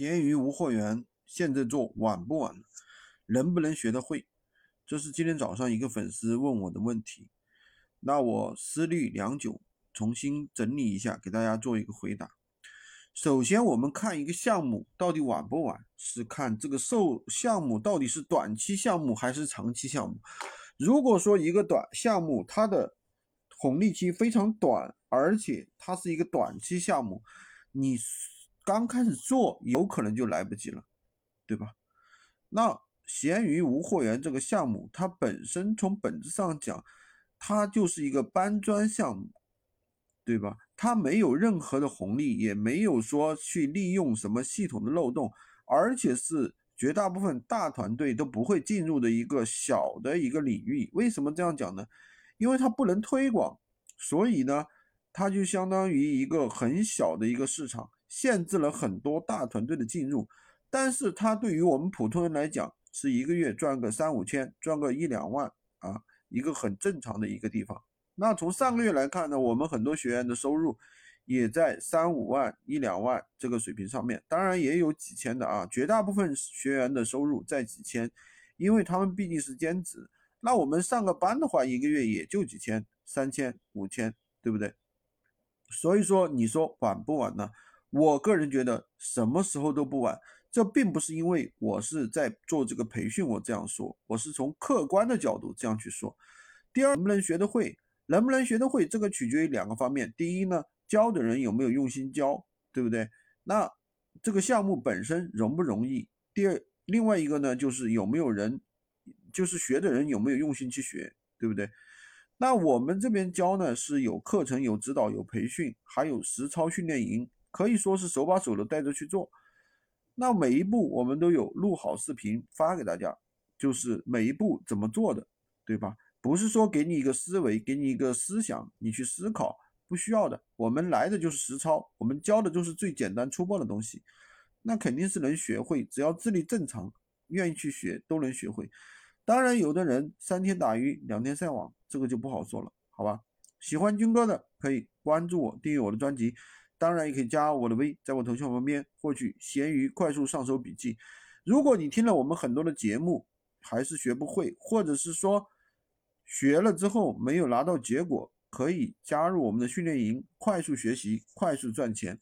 闲鱼无货源，现在做晚不晚？能不能学得会？这是今天早上一个粉丝问我的问题。那我思虑良久，重新整理一下，给大家做一个回答。首先，我们看一个项目到底晚不晚，是看这个售项目到底是短期项目还是长期项目。如果说一个短项目，它的红利期非常短，而且它是一个短期项目，你。刚开始做有可能就来不及了，对吧？那闲鱼无货源这个项目，它本身从本质上讲，它就是一个搬砖项目，对吧？它没有任何的红利，也没有说去利用什么系统的漏洞，而且是绝大部分大团队都不会进入的一个小的一个领域。为什么这样讲呢？因为它不能推广，所以呢，它就相当于一个很小的一个市场。限制了很多大团队的进入，但是它对于我们普通人来讲，是一个月赚个三五千，赚个一两万啊，一个很正常的一个地方。那从上个月来看呢，我们很多学员的收入也在三五万、一两万这个水平上面，当然也有几千的啊，绝大部分学员的收入在几千，因为他们毕竟是兼职。那我们上个班的话，一个月也就几千、三千、五千，对不对？所以说，你说晚不晚呢？我个人觉得什么时候都不晚，这并不是因为我是在做这个培训，我这样说，我是从客观的角度这样去说。第二，能不能学得会，能不能学得会，这个取决于两个方面。第一呢，教的人有没有用心教，对不对？那这个项目本身容不容易？第二，另外一个呢，就是有没有人，就是学的人有没有用心去学，对不对？那我们这边教呢，是有课程、有指导、有培训，还有实操训练营。可以说是手把手的带着去做，那每一步我们都有录好视频发给大家，就是每一步怎么做的，对吧？不是说给你一个思维，给你一个思想，你去思考，不需要的。我们来的就是实操，我们教的就是最简单粗暴的东西，那肯定是能学会，只要智力正常，愿意去学都能学会。当然，有的人三天打鱼两天晒网，这个就不好说了，好吧？喜欢军哥的可以关注我，订阅我的专辑。当然也可以加我的微，在我头像旁边获取闲鱼快速上手笔记。如果你听了我们很多的节目还是学不会，或者是说学了之后没有拿到结果，可以加入我们的训练营，快速学习，快速赚钱。